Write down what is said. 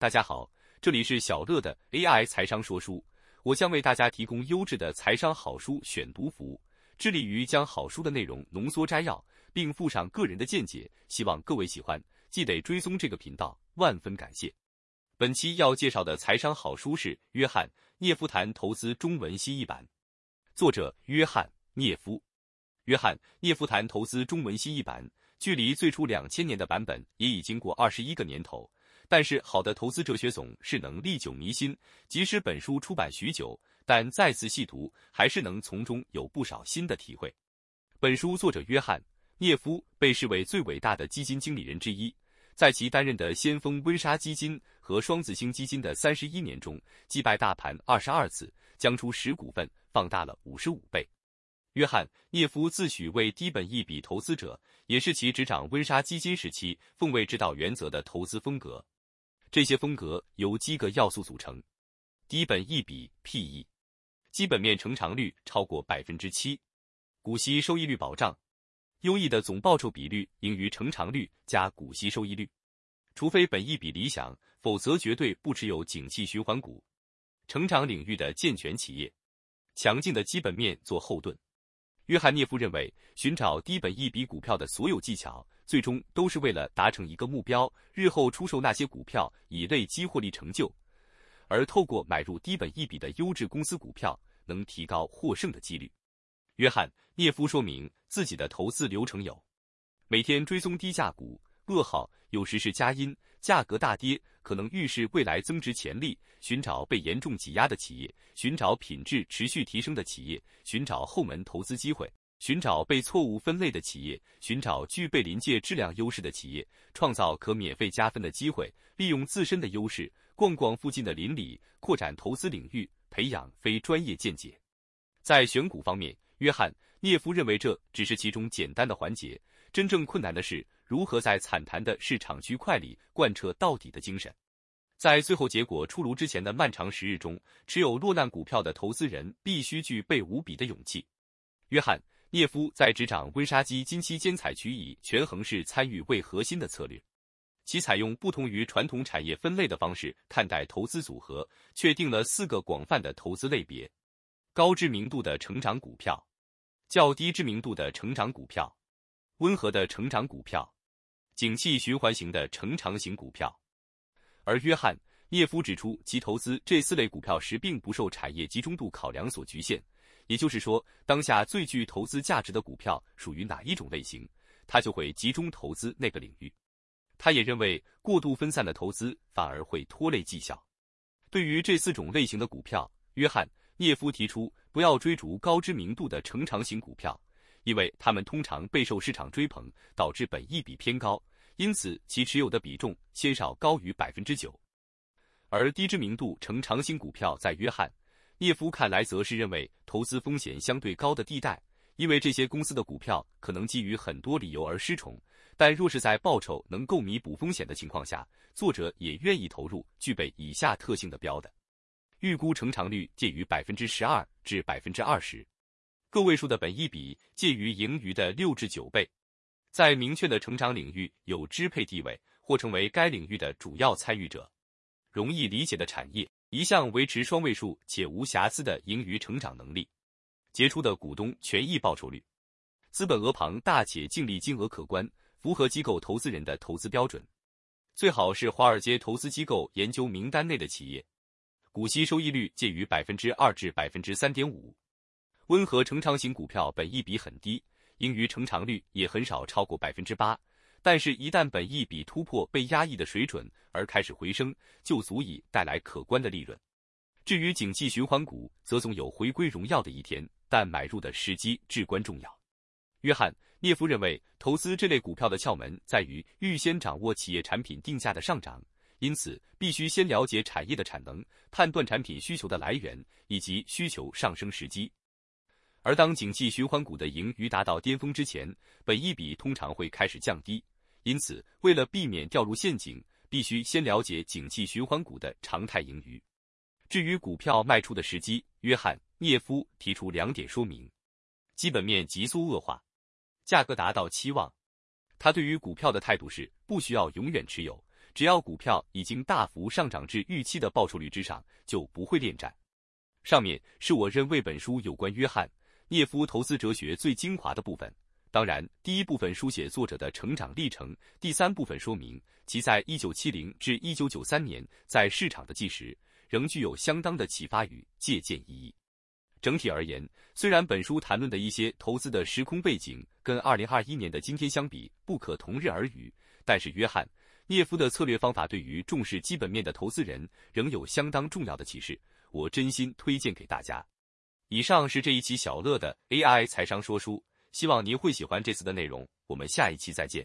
大家好，这里是小乐的 AI 财商说书，我将为大家提供优质的财商好书选读服务，致力于将好书的内容浓缩摘要，并附上个人的见解，希望各位喜欢，记得追踪这个频道，万分感谢。本期要介绍的财商好书是《约翰涅夫谈投资中文新译版》，作者约翰涅夫。约翰涅夫谈投资中文新译版，距离最初两千年的版本也已经过二十一个年头。但是，好的投资哲学总是能历久弥新。即使本书出版许久，但再次细读，还是能从中有不少新的体会。本书作者约翰涅夫被视为最伟大的基金经理人之一，在其担任的先锋温莎基金和双子星基金的三十一年中，击败大盘二十二次，将初始股份放大了五十五倍。约翰涅夫自诩为低本一笔投资者，也是其执掌温莎基金时期奉为指导原则的投资风格。这些风格由几个要素组成：低本一笔 （P/E）、基本面成长率超过百分之七、股息收益率保障、优异的总报酬比率盈余成长率加股息收益率。除非本一笔理想，否则绝对不持有景气循环股。成长领域的健全企业，强劲的基本面做后盾。约翰涅夫认为，寻找低本一笔股票的所有技巧。最终都是为了达成一个目标，日后出售那些股票以累积获利成就，而透过买入低本一笔的优质公司股票，能提高获胜的几率。约翰涅夫说明自己的投资流程有：每天追踪低价股，噩耗有时是佳音，价格大跌可能预示未来增值潜力，寻找被严重挤压的企业，寻找品质持续提升的企业，寻找后门投资机会。寻找被错误分类的企业，寻找具备临界质量优势的企业，创造可免费加分的机会，利用自身的优势逛逛附近的邻里，扩展投资领域，培养非专业见解。在选股方面，约翰涅夫认为这只是其中简单的环节，真正困难的是如何在惨淡的市场区块里贯彻到底的精神。在最后结果出炉之前的漫长时日中，持有落难股票的投资人必须具备无比的勇气。约翰。涅夫在执掌温莎基金期间，采取以权衡式参与为核心的策略，其采用不同于传统产业分类的方式看待投资组合，确定了四个广泛的投资类别：高知名度的成长股票、较低知名度的成长股票、温和的成长股票、景气循环型的成长型股票。而约翰涅夫指出，其投资这四类股票时，并不受产业集中度考量所局限。也就是说，当下最具投资价值的股票属于哪一种类型，他就会集中投资那个领域。他也认为，过度分散的投资反而会拖累绩效。对于这四种类型的股票，约翰涅夫提出，不要追逐高知名度的成长型股票，因为他们通常备受市场追捧，导致本益比偏高，因此其持有的比重鲜少高于百分之九。而低知名度成长型股票在约翰。聂夫看来则是认为投资风险相对高的地带，因为这些公司的股票可能基于很多理由而失宠，但若是在报酬能够弥补风险的情况下，作者也愿意投入具备以下特性的标的。预估成长率介于百分之十二至百分之二十，个位数的本益比介于盈余的六至九倍，在明确的成长领域有支配地位或成为该领域的主要参与者，容易理解的产业。一向维持双位数且无瑕疵的盈余成长能力，杰出的股东权益报酬率，资本额庞大且净利金额可观，符合机构投资人的投资标准，最好是华尔街投资机构研究名单内的企业，股息收益率介于百分之二至百分之三点五，温和成长型股票本益比很低，盈余成长率也很少超过百分之八。但是，一旦本益比突破被压抑的水准而开始回升，就足以带来可观的利润。至于景气循环股，则总有回归荣耀的一天，但买入的时机至关重要。约翰涅夫认为，投资这类股票的窍门在于预先掌握企业产品定价的上涨，因此必须先了解产业的产能，判断产品需求的来源以及需求上升时机。而当景气循环股的盈余达到巅峰之前，本益比通常会开始降低。因此，为了避免掉入陷阱，必须先了解景气循环股的常态盈余。至于股票卖出的时机，约翰涅夫提出两点说明：基本面急速恶化，价格达到期望。他对于股票的态度是不需要永远持有，只要股票已经大幅上涨至预期的报酬率之上，就不会恋战。上面是我认为本书有关约翰·涅夫投资哲学最精华的部分。当然，第一部分书写作者的成长历程，第三部分说明其在1970至1993年在市场的计时，仍具有相当的启发与借鉴意义。整体而言，虽然本书谈论的一些投资的时空背景跟2021年的今天相比不可同日而语，但是约翰·涅夫的策略方法对于重视基本面的投资人仍有相当重要的启示。我真心推荐给大家。以上是这一期小乐的 AI 财商说书。希望您会喜欢这次的内容，我们下一期再见。